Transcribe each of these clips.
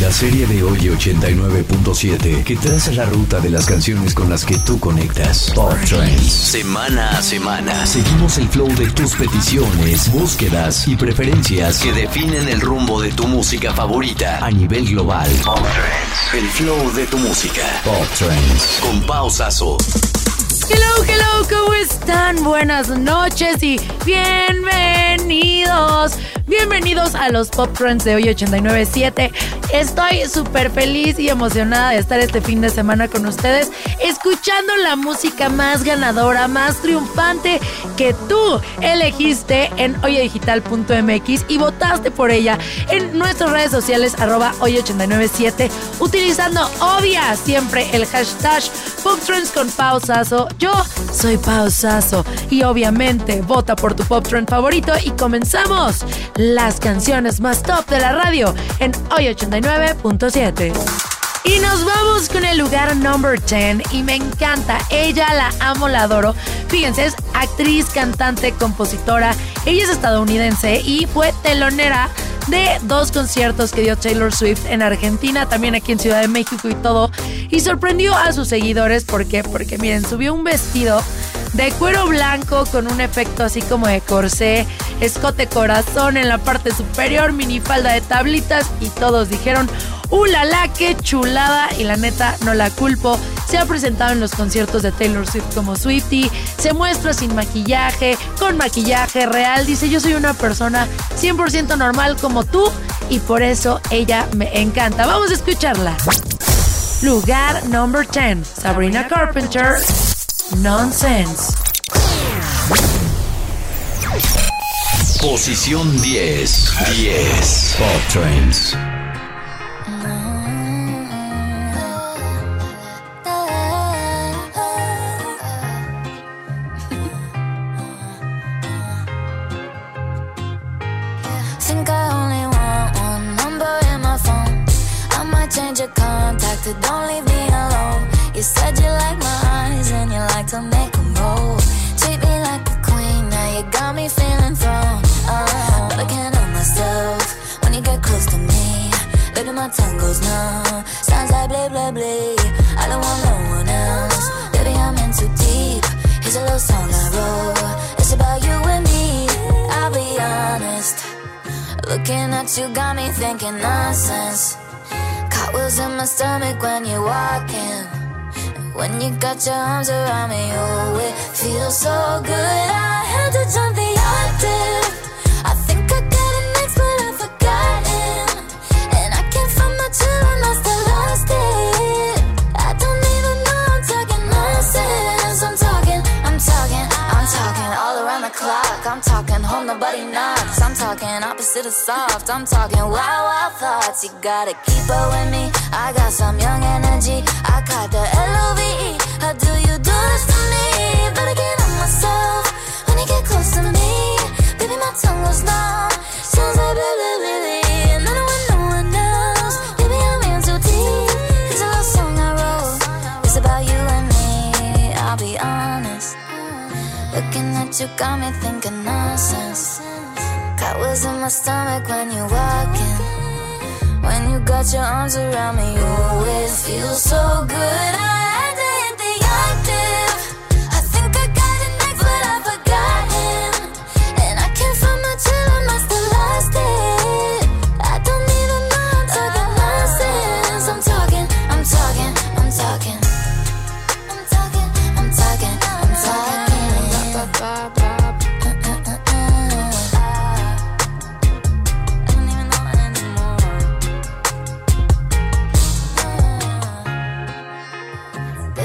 La serie de hoy 89.7 que traza la ruta de las canciones con las que tú conectas. Pop Trends. Semana a semana. Seguimos el flow de tus peticiones, búsquedas y preferencias que definen el rumbo de tu música favorita a nivel global. Pop Trends. El flow de tu música. Pop Trends. Con pausazo. Hello, hello, ¿cómo están? Buenas noches y bienvenidos. Bienvenidos a los Pop Trends de hoy 897. Estoy súper feliz y emocionada de estar este fin de semana con ustedes, escuchando la música más ganadora, más triunfante que tú elegiste en oyedigital.mx y votaste por ella en nuestras redes sociales arroba hoy897, utilizando obvia siempre el hashtag Pop Trends con pausazo. Yo soy pausazo y obviamente vota por tu Pop Trend favorito y comenzamos las canciones más top de la radio en hoy 89.7. Y nos vamos con el lugar number 10 y me encanta, ella la amo, la adoro. Fíjense, es actriz, cantante, compositora, ella es estadounidense y fue telonera de dos conciertos que dio Taylor Swift en Argentina, también aquí en Ciudad de México y todo. Y sorprendió a sus seguidores, ¿por qué? Porque miren, subió un vestido de cuero blanco con un efecto así como de corsé, escote corazón en la parte superior, minifalda de tablitas y todos dijeron, ¡Uh, la, la, qué chulada! Y la neta, no la culpo. Se ha presentado en los conciertos de Taylor Swift como Swifty. Se muestra sin maquillaje, con maquillaje real. Dice, yo soy una persona 100% normal como tú y por eso ella me encanta. Vamos a escucharla. Lugar number 10. Sabrina Carpenter. Nonsense. Posición 10. 10. Pop Trends. Looking you got me thinking nonsense. Cartwheels in my stomach when you're walking. When you got your arms around me, oh, it feels so good. I had to jump the octave. Opposite of soft. I'm talking wild, wild thoughts. You gotta keep up with me. I got some young energy. I got the L-O-V-E. How do you do this to me? But I can't myself when you get close to me. Baby, my tongue goes numb. Sounds like blah, blah, blah, blah. Honest. Looking at you got me thinking nonsense. Cartwheels in my stomach when you're walking. When you got your arms around me, you always feel so good. I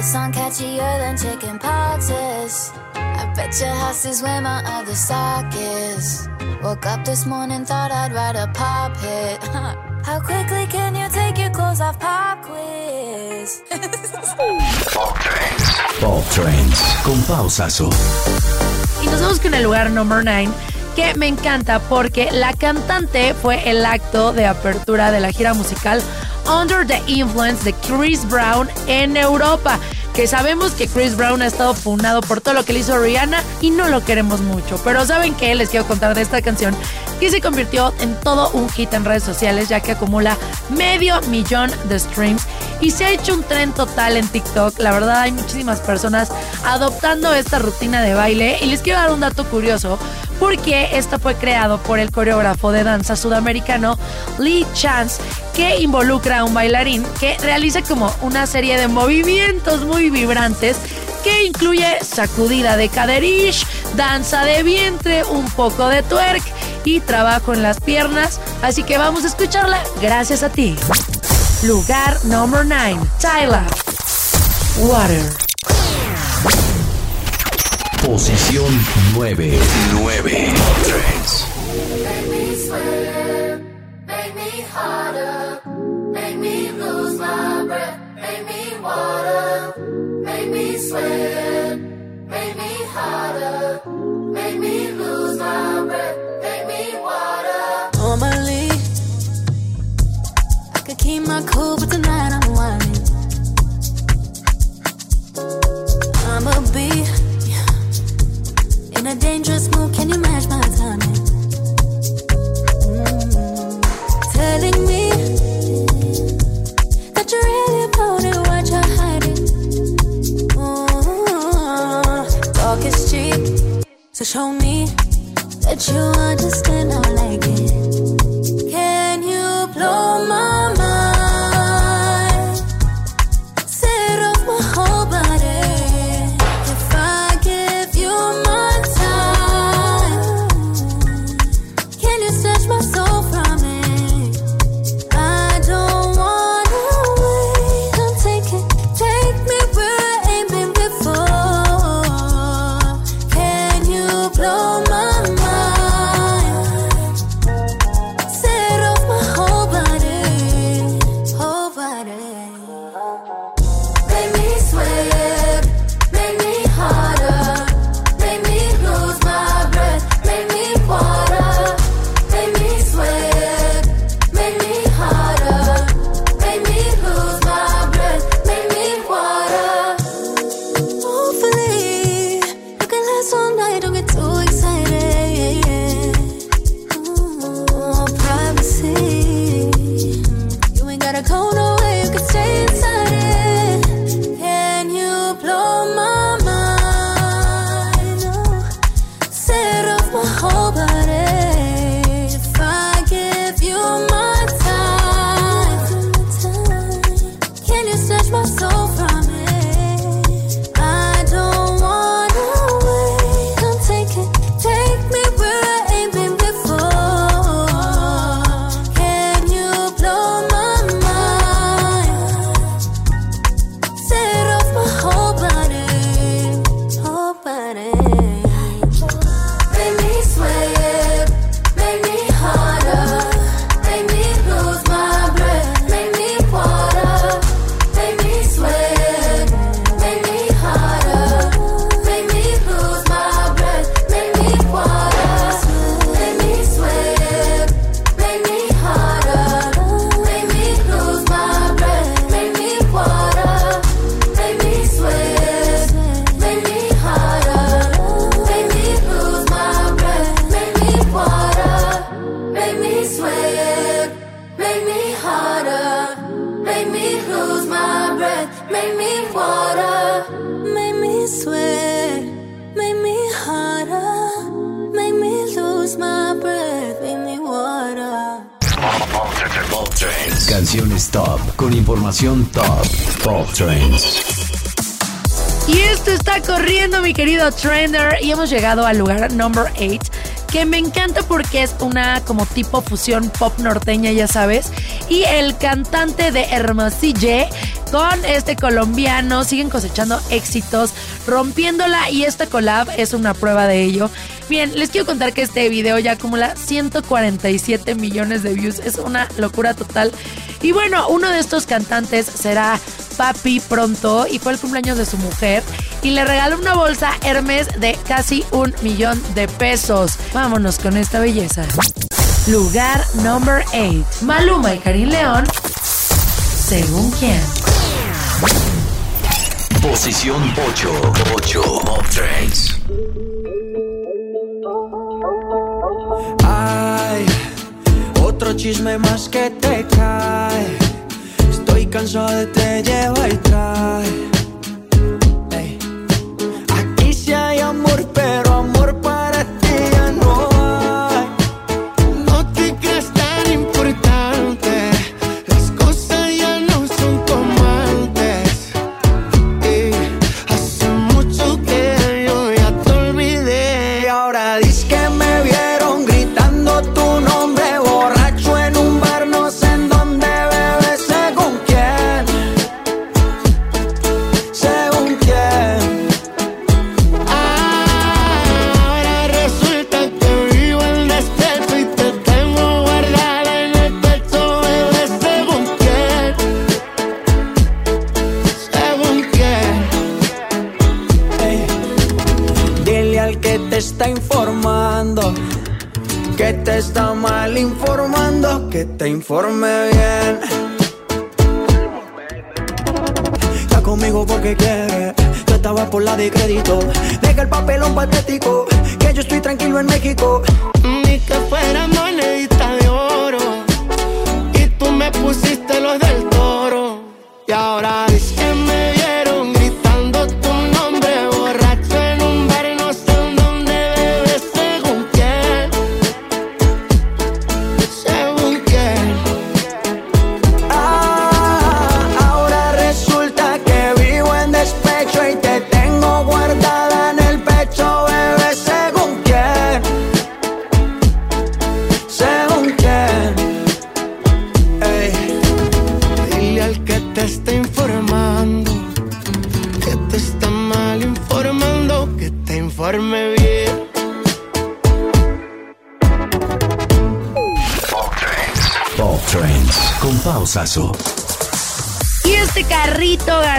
song catchier than chicken poxes. I bet your house is where my other sock is. Woke up this morning, thought I'd write a pop hit. How quickly can you take your clothes off? Pop quiz. Pop Trends. Pop Trends. Con pausazo. Y nos vamos con el lugar number 9, que me encanta porque la cantante fue el acto de apertura de la gira musical Under the Influence de Chris Brown en Europa. que sabemos que Chris Brown ha estado funado por todo lo que le hizo Rihanna y no lo queremos mucho. Pero ¿saben qué? Les quiero contar de esta canción que se convirtió en todo un hit en redes sociales ya que acumula medio millón de streams y se ha hecho un tren total en TikTok. La verdad hay muchísimas personas adoptando esta rutina de baile y les quiero dar un dato curioso porque esto fue creado por el coreógrafo de danza sudamericano Lee Chance que involucra a un bailarín que realiza como una serie de movimientos muy vibrantes que incluye sacudida de caderish, danza de vientre, un poco de twerk y trabajo en las piernas. Así que vamos a escucharla gracias a ti. Lugar number 9. Tyler. Water. Posición 9. 9. Trends. Make me sweat, make me harder, make me lose my breath, make me water, make me sweat, make me harder, make me lose my breath, make me water. Normally, I could keep my cool, but tonight show me that you understand I like it. Con información top. Pop Trends. Y esto está corriendo, mi querido Trender. Y hemos llegado al lugar number 8. Que me encanta porque es una como tipo fusión pop norteña, ya sabes. Y el cantante de Hermosille con este colombiano siguen cosechando éxitos, rompiéndola. Y esta collab es una prueba de ello. Bien, les quiero contar que este video ya acumula 147 millones de views. Es una locura total. Y bueno, uno de estos cantantes será Papi pronto y fue el cumpleaños de su mujer y le regaló una bolsa Hermes de casi un millón de pesos. Vámonos con esta belleza. Lugar number 8. Maluma y Karim León. Según quién. Posición 8. 8. Pop Trends. Ay, otro chisme más que te cae. Cansado de te y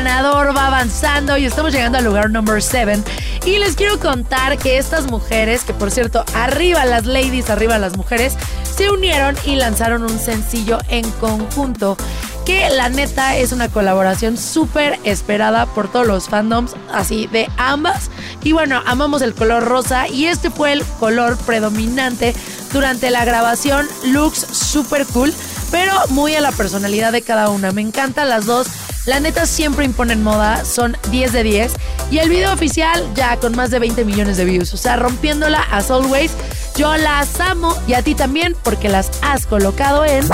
ganador va avanzando y estamos llegando al lugar number 7. Y les quiero contar que estas mujeres, que por cierto, arriba las ladies, arriba las mujeres, se unieron y lanzaron un sencillo en conjunto. Que la neta es una colaboración súper esperada por todos los fandoms, así de ambas. Y bueno, amamos el color rosa y este fue el color predominante durante la grabación. Looks súper cool pero muy a la personalidad de cada una. Me encantan las dos. La neta siempre imponen moda, son 10 de 10. Y el video oficial ya con más de 20 millones de views. O sea, rompiéndola as always. Yo las amo y a ti también porque las has colocado en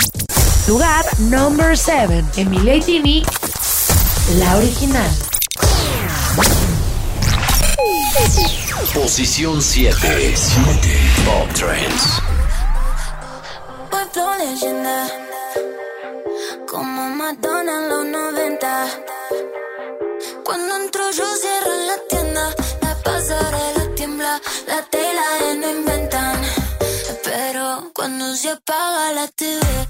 lugar number 7. Emilia Tini, la original. Posición 7. 7. Pop Trends. Flow leyenda Como Madonna en los 90 Cuando entro yo cierro la tienda La pasarela tiembla La tela no inventan. Pero cuando se apaga la TV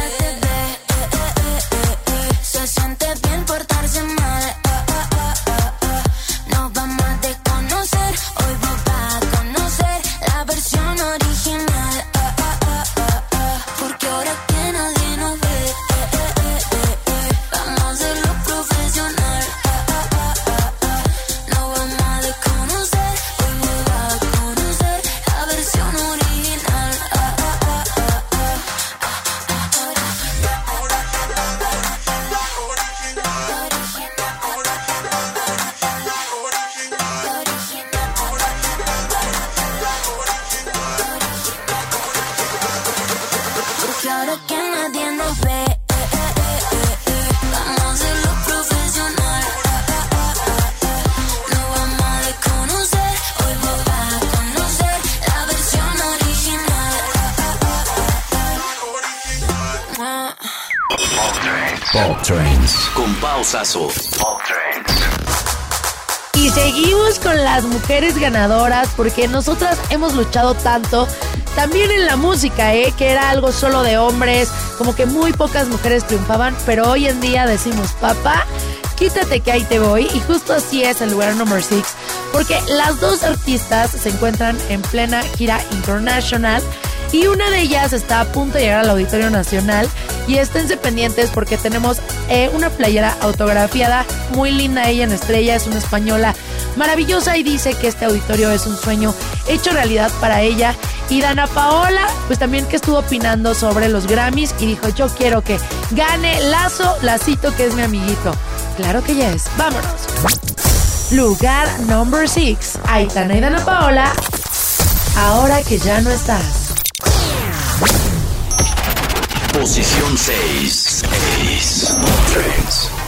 mujeres ganadoras porque nosotras hemos luchado tanto. También en la música, ¿eh? que era algo solo de hombres, como que muy pocas mujeres triunfaban, pero hoy en día decimos, papá, quítate que ahí te voy. Y justo así es el lugar número 6, porque las dos artistas se encuentran en plena gira internacional y una de ellas está a punto de llegar al Auditorio Nacional y esténse pendientes porque tenemos eh, una playera autografiada muy linda ella en estrella, es una española maravillosa y dice que este auditorio es un sueño hecho realidad para ella. Y Dana Paola, pues también que estuvo opinando sobre los Grammys y dijo, yo quiero que gane Lazo Lacito, que es mi amiguito. Claro que ya es. Vámonos. Lugar number 6. Aitana y Dana Paola. Ahora que ya no estás. Posición 6. 6. 3.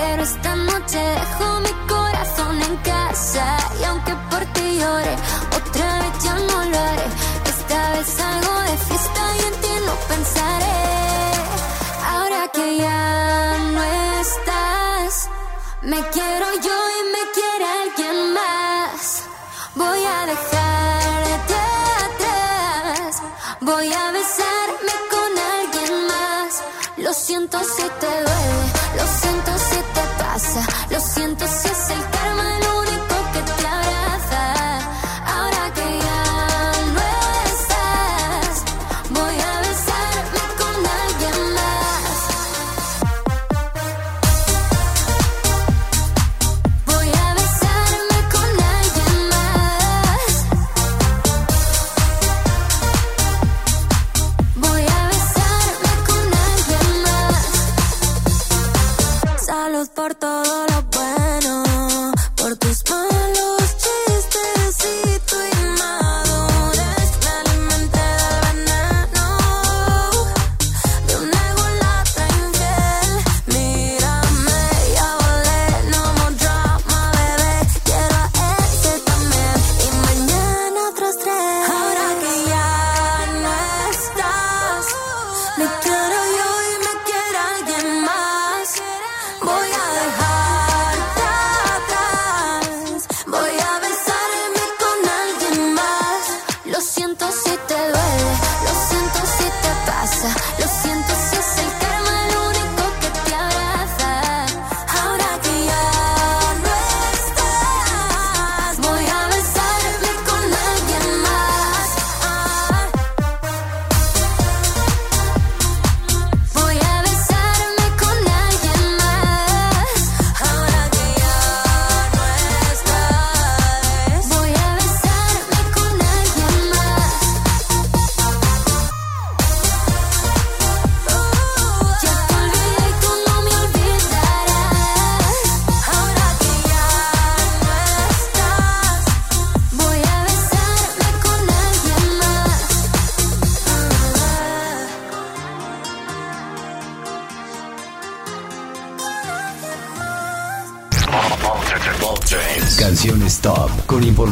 Pero esta noche dejo mi corazón en casa. Y aunque por ti llore, otra vez ya no lo haré. Esta vez salgo de fiesta y en ti no pensaré. Ahora que ya no estás, me quiero yo y me quiere alguien más. Voy a dejarte atrás, voy a besarme con alguien más. Lo siento si te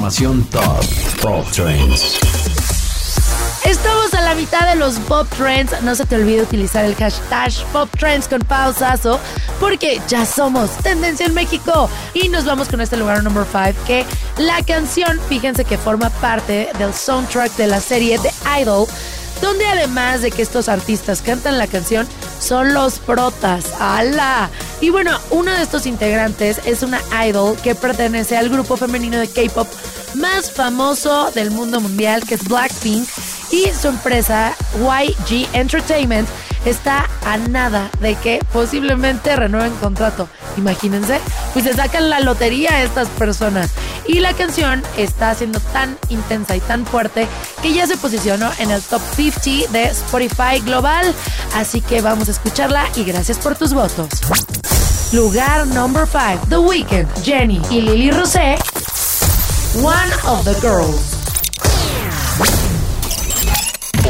top. Pop Trends. Estamos a la mitad de los Pop Trends. No se te olvide utilizar el hashtag Pop Trends con pausazo porque ya somos tendencia en México. Y nos vamos con este lugar número 5 que la canción, fíjense que forma parte del soundtrack de la serie The Idol, donde además de que estos artistas cantan la canción, son los protas. ¡Hala! Y bueno, uno de estos integrantes es una idol que pertenece al grupo femenino de K-pop más famoso del mundo mundial, que es Blackpink, y su empresa YG Entertainment está a nada de que posiblemente renueven contrato. Imagínense, pues se sacan la lotería a estas personas. Y la canción está siendo tan intensa y tan fuerte que ya se posicionó en el top 50 de Spotify Global. Así que vamos a escucharla y gracias por tus votos. Lugar number 5, The Weeknd, Jenny y Lily Rosé. One of the Girls.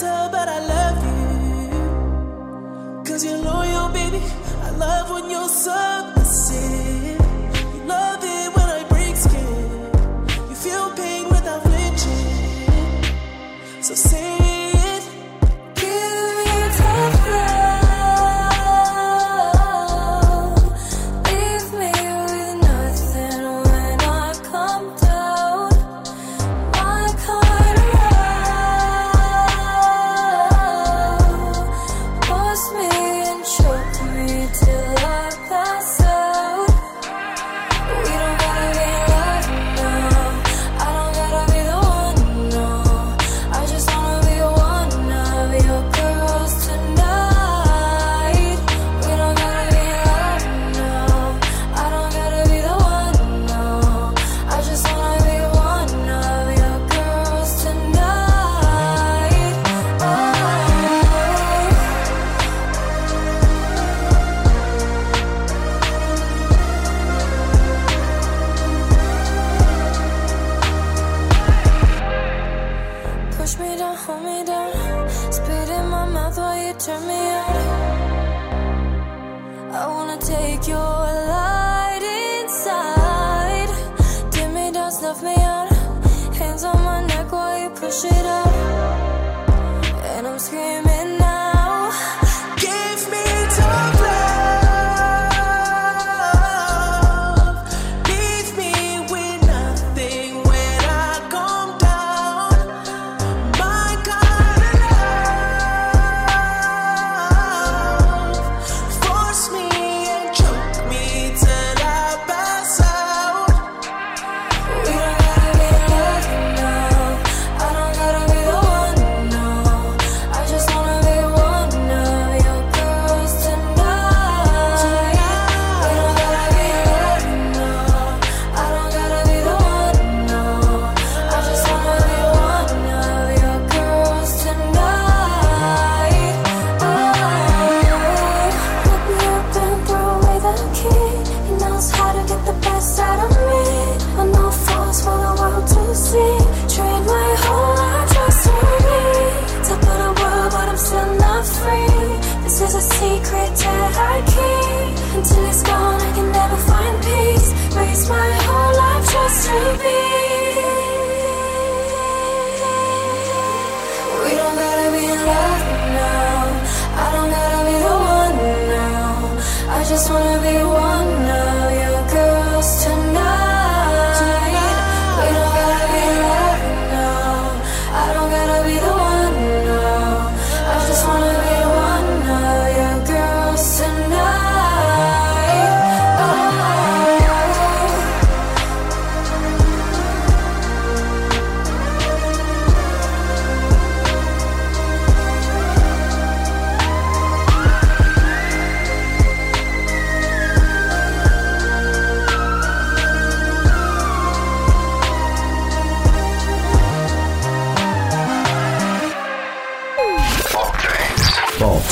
tell, but I love you. Cause you're loyal, baby. I love when you're submissive. You love it when I break skin. You feel pain without flinching. So say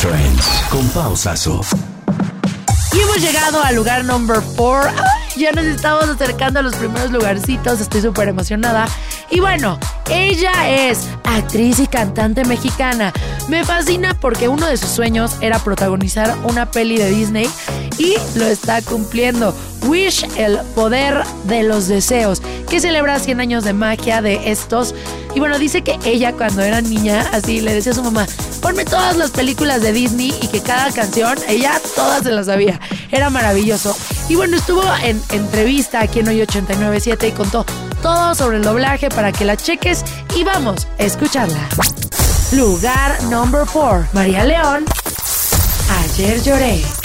Trends con pausazo. Y hemos llegado al lugar number 4. Ya nos estamos acercando a los primeros lugarcitos. Estoy súper emocionada. Y bueno, ella es actriz y cantante mexicana. Me fascina porque uno de sus sueños era protagonizar una peli de Disney y lo está cumpliendo. Wish, el poder de los deseos, que celebra 100 años de magia de estos. Y bueno, dice que ella cuando era niña, así le decía a su mamá, ponme todas las películas de Disney y que cada canción, ella todas se las sabía. Era maravilloso. Y bueno, estuvo en entrevista aquí en hoy 897 y contó todo sobre el doblaje para que la cheques y vamos a escucharla. Lugar number 4, María León. Ayer lloré.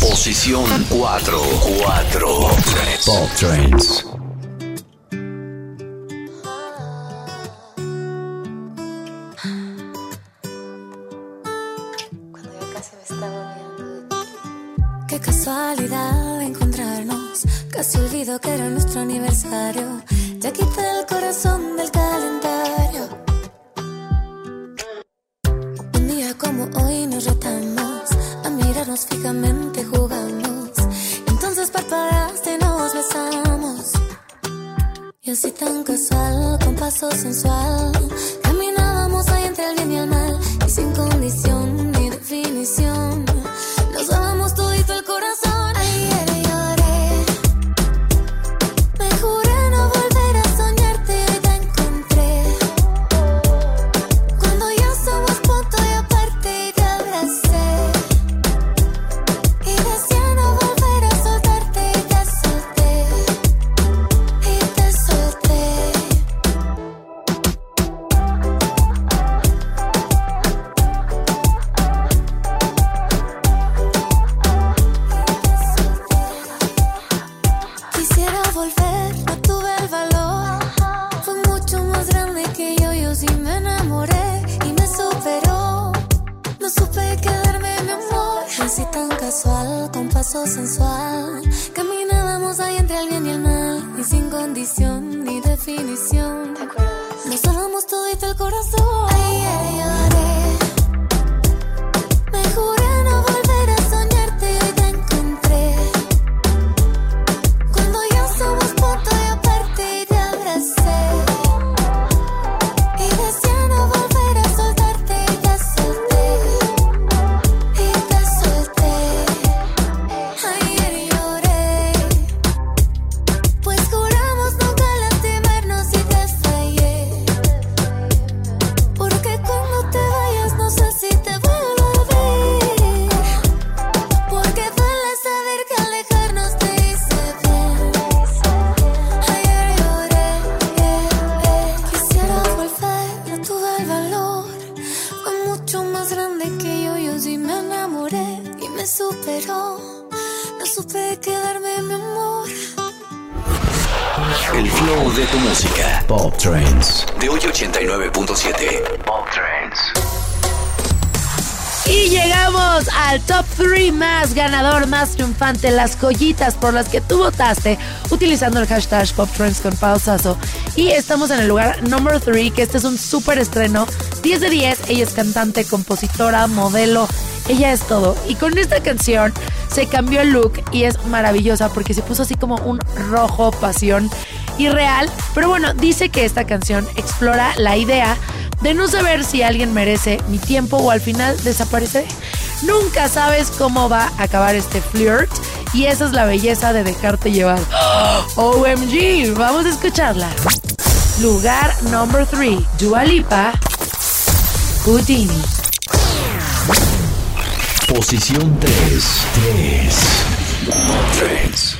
Posición 4. 4. Pop Trends. Cuando ya casi me estaba olvidando de ti. Qué casualidad encontrarnos. Casi olvido que era nuestro aniversario. Ya quité el corazón del calendario. Fijamente jugamos. Entonces parpadeaste y nos besamos. Y así tan casual, con paso sensual, triunfante, las joyitas por las que tú votaste utilizando el hashtag Pop Trends con pausazo. Y estamos en el lugar number 3, que este es un súper estreno. 10 de 10, ella es cantante, compositora, modelo, ella es todo. Y con esta canción se cambió el look y es maravillosa porque se puso así como un rojo pasión irreal. Pero bueno, dice que esta canción explora la idea de no saber si alguien merece mi tiempo o al final desapareceré. Nunca sabes cómo va a acabar este flirt y esa es la belleza de dejarte llevar. ¡Oh, OMG, vamos a escucharla. Lugar number 3, Dua Lipa, Houdini. Posición 3, 3, 3.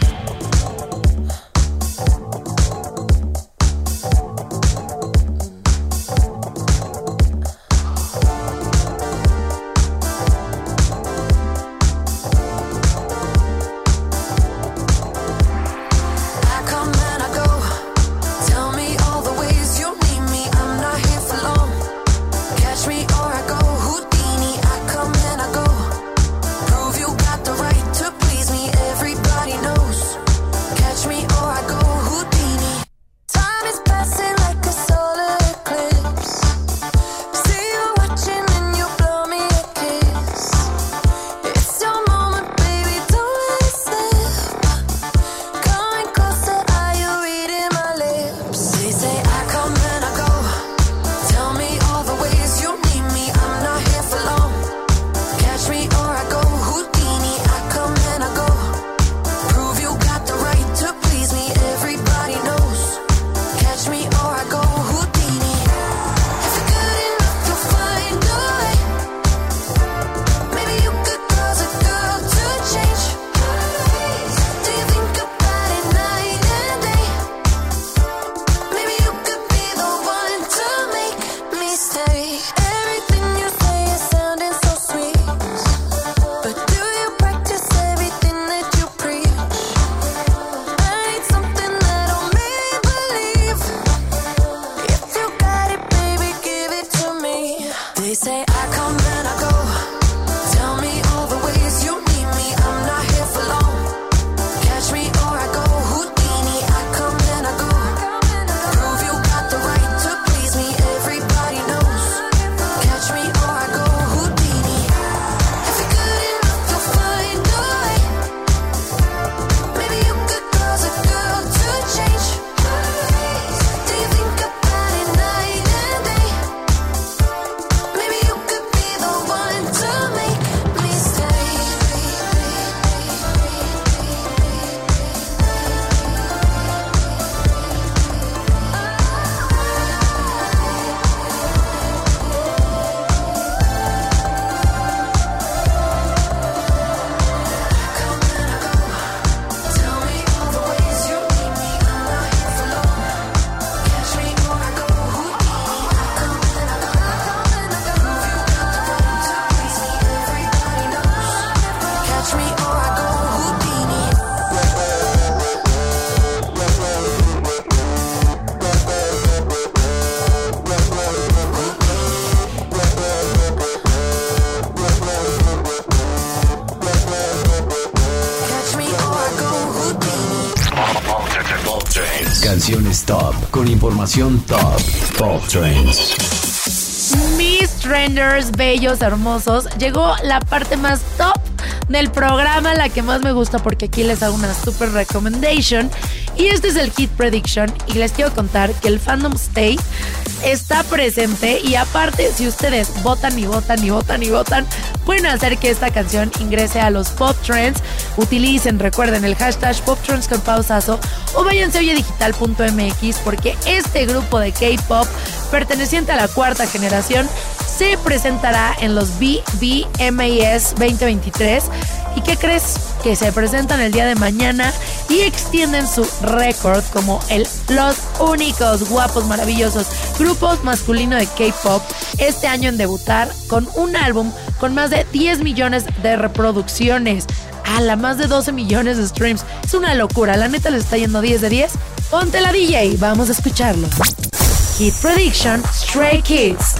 Con información top. Pop Trends. Mis trenders, bellos, hermosos, llegó la parte más top del programa, la que más me gusta porque aquí les hago una super recommendation. Y este es el Hit Prediction y les quiero contar que el Fandom State está presente y aparte si ustedes votan y votan y votan y votan, pueden hacer que esta canción ingrese a los Pop Trends. Utilicen, recuerden el hashtag Pop Trends con pausazo o váyanse a oyedigital.mx porque este grupo de K-Pop perteneciente a la cuarta generación se presentará en los BBMAS 2023. ¿Y qué crees? Que se presentan el día de mañana y extienden su récord como el los únicos guapos, maravillosos grupos masculino de K-pop este año en debutar con un álbum con más de 10 millones de reproducciones. A la más de 12 millones de streams. Es una locura. La neta le está yendo 10 de 10. Ponte la DJ. Vamos a escucharlo. Hit Prediction Stray Kids.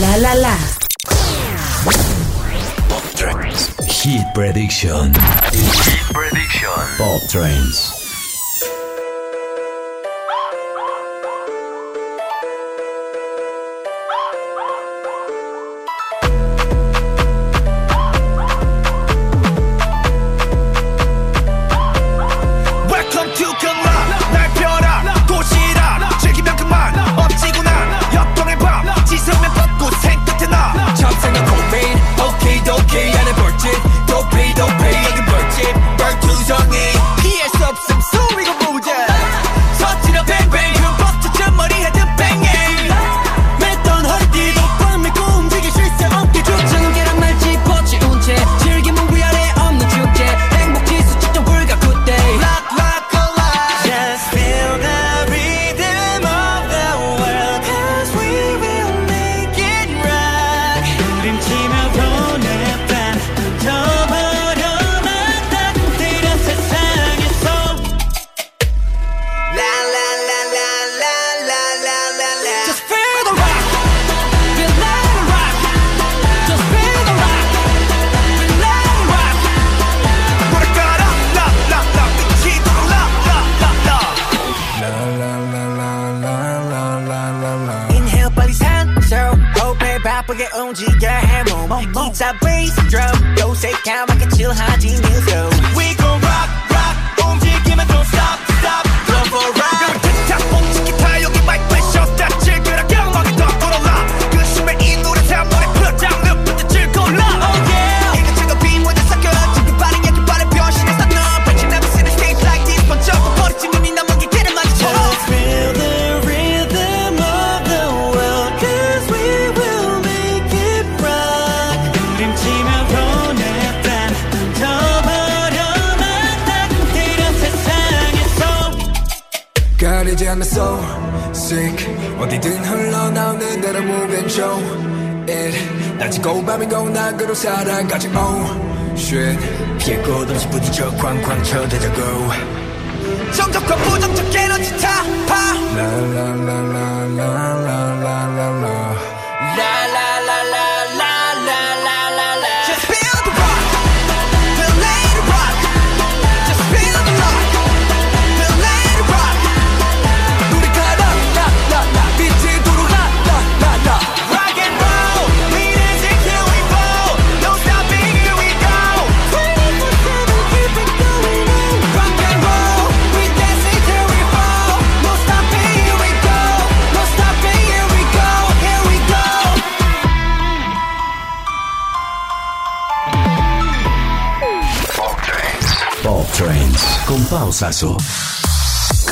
La la la. Hit Prediction. Hit Prediction. Pop Trends. 호흡에 바쁘게 움직여 해몸 기타 베이스 드럼 요새 까맣게 칠하지 뉴스 Sick. 어디든 흘러나오는 대로 move and show. It. 낮이고 밤이고 낙으로 살아가지 oh shit. 피했고 던지 부딪혀 쾅쾅 쳐대자고. 정적과 부정적 에너지 타파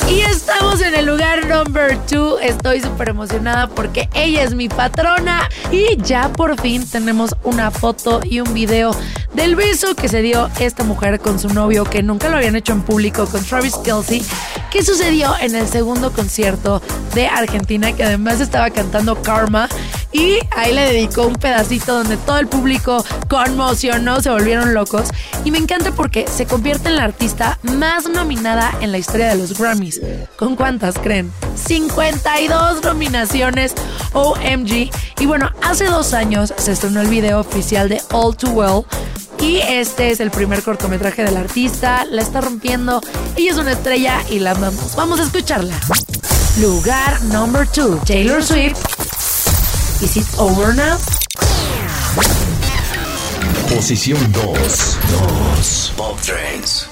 Y estamos en el lugar number two. Estoy súper emocionada porque ella es mi patrona. Y ya por fin tenemos una foto y un video del beso que se dio esta mujer con su novio, que nunca lo habían hecho en público, con Travis Kelsey, que sucedió en el segundo concierto de Argentina, que además estaba cantando Karma. Y ahí le dedicó un pedacito donde todo el público conmocionó, se volvieron locos. Y me encanta porque se convierte en la artista más nominada en la historia de los Grammys. ¿Con cuántas creen? 52 nominaciones OMG. Y bueno, hace dos años se estrenó el video oficial de All Too Well. Y este es el primer cortometraje del artista. La está rompiendo. Ella es una estrella y la amamos. Vamos a escucharla. Lugar number two. Taylor Swift. Is it over now? Posición 2. 2. Pop Trends.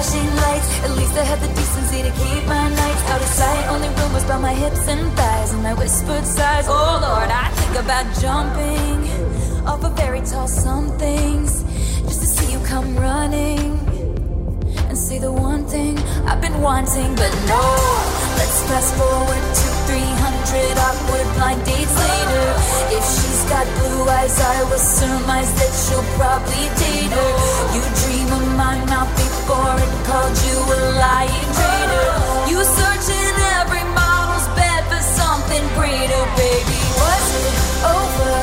Flashing lights? At least I had the decency to keep my nights out of sight. Only rumors about my hips and thighs and my whispered sighs. Oh Lord, I think about jumping off a very tall somethings just to see you come running and say the one thing I've been wanting, but no. Let's fast forward to 300 awkward blind dates later. If she's got blue eyes, I will surmise that she'll probably date her. You dream of my mouth before it called you a lying traitor. You search in every model's bed for something greater, baby. Was it over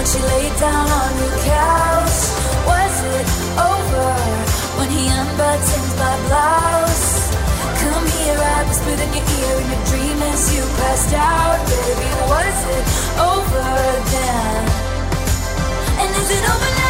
when she laid down on your couch? Was it over when he unbuttoned my blouse? Come here, I whispered in your ear in your dream as you passed out, baby. Was it over then? And is it over now?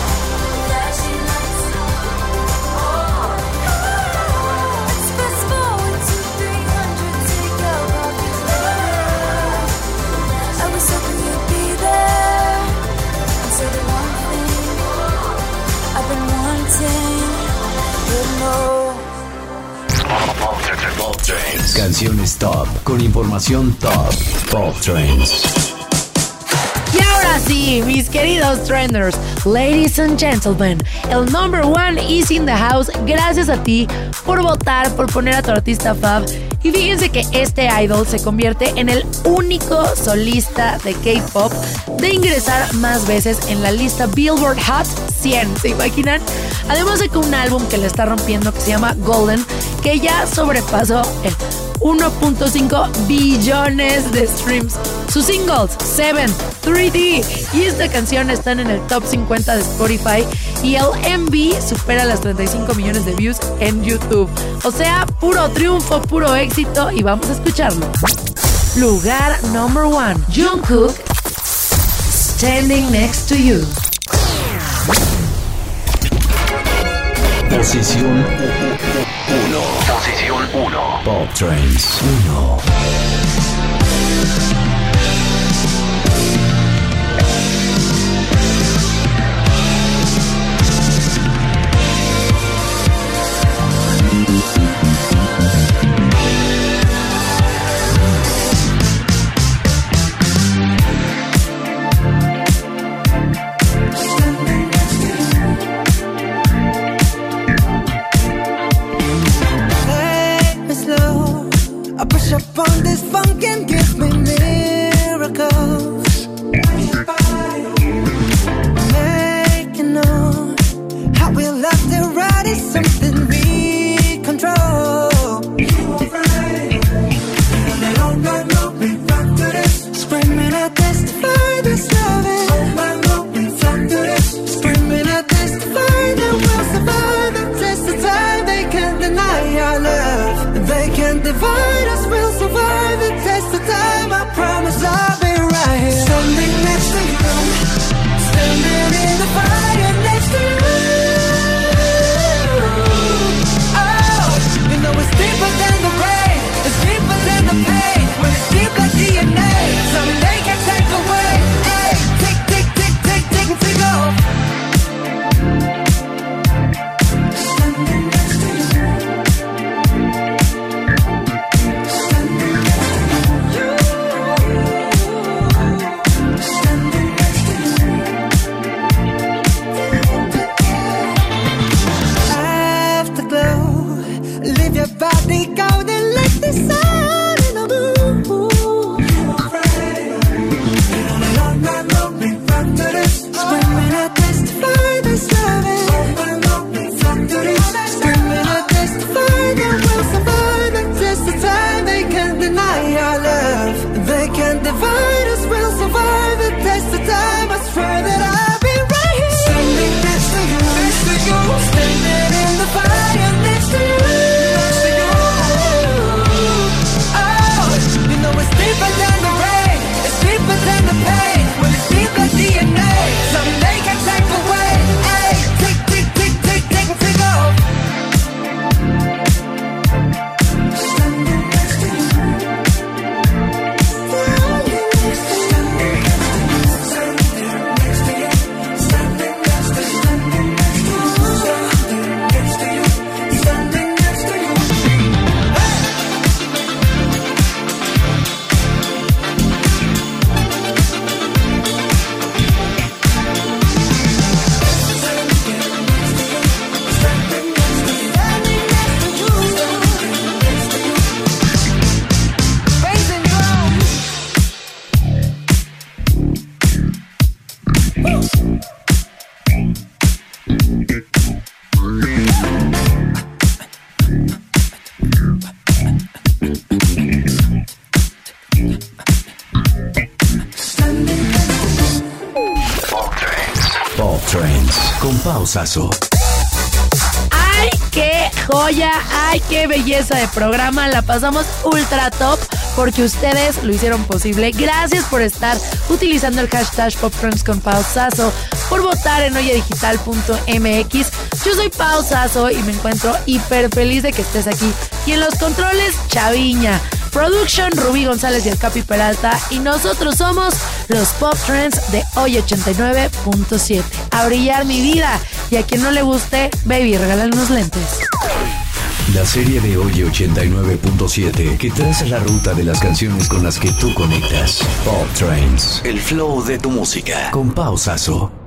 Pop Trends. Canciones top con información top. Pop Trends. Y ahora sí, mis queridos trenders, ladies and gentlemen, el number one is in the house. Gracias a ti por votar, por poner a tu artista fab. Y fíjense que este idol se convierte en el único solista de K-pop de ingresar más veces en la lista Billboard Hot 100. ¿Se imaginan? Además de que un álbum que le está rompiendo que se llama Golden, que ya sobrepasó el 1.5 billones de streams. Sus singles, Seven, 3D y esta canción están en el top 50 de Spotify y el MV supera las 35 millones de views en YouTube. O sea, puro triunfo, puro éxito y vamos a escucharlo. Lugar number one, Jungkook, Standing Next to You. Posición 1. Posición 1. Pop Trends 1. ¡Ay, qué joya! ¡Ay, qué belleza de programa! La pasamos ultra top porque ustedes lo hicieron posible. Gracias por estar utilizando el hashtag PopTrends con por votar en oyedigital.mx. Yo soy pausazo y me encuentro hiper feliz de que estés aquí. Y en los controles, Chaviña. Production, Rubí González y el Capi Peralta. Y nosotros somos los Pop Trends de hoy 89.7. A brillar mi vida. Y a quien no le guste, baby, regálale unos lentes. La serie de hoy 89.7 que traza la ruta de las canciones con las que tú conectas. Pop Trains, el flow de tu música. Con pausazo.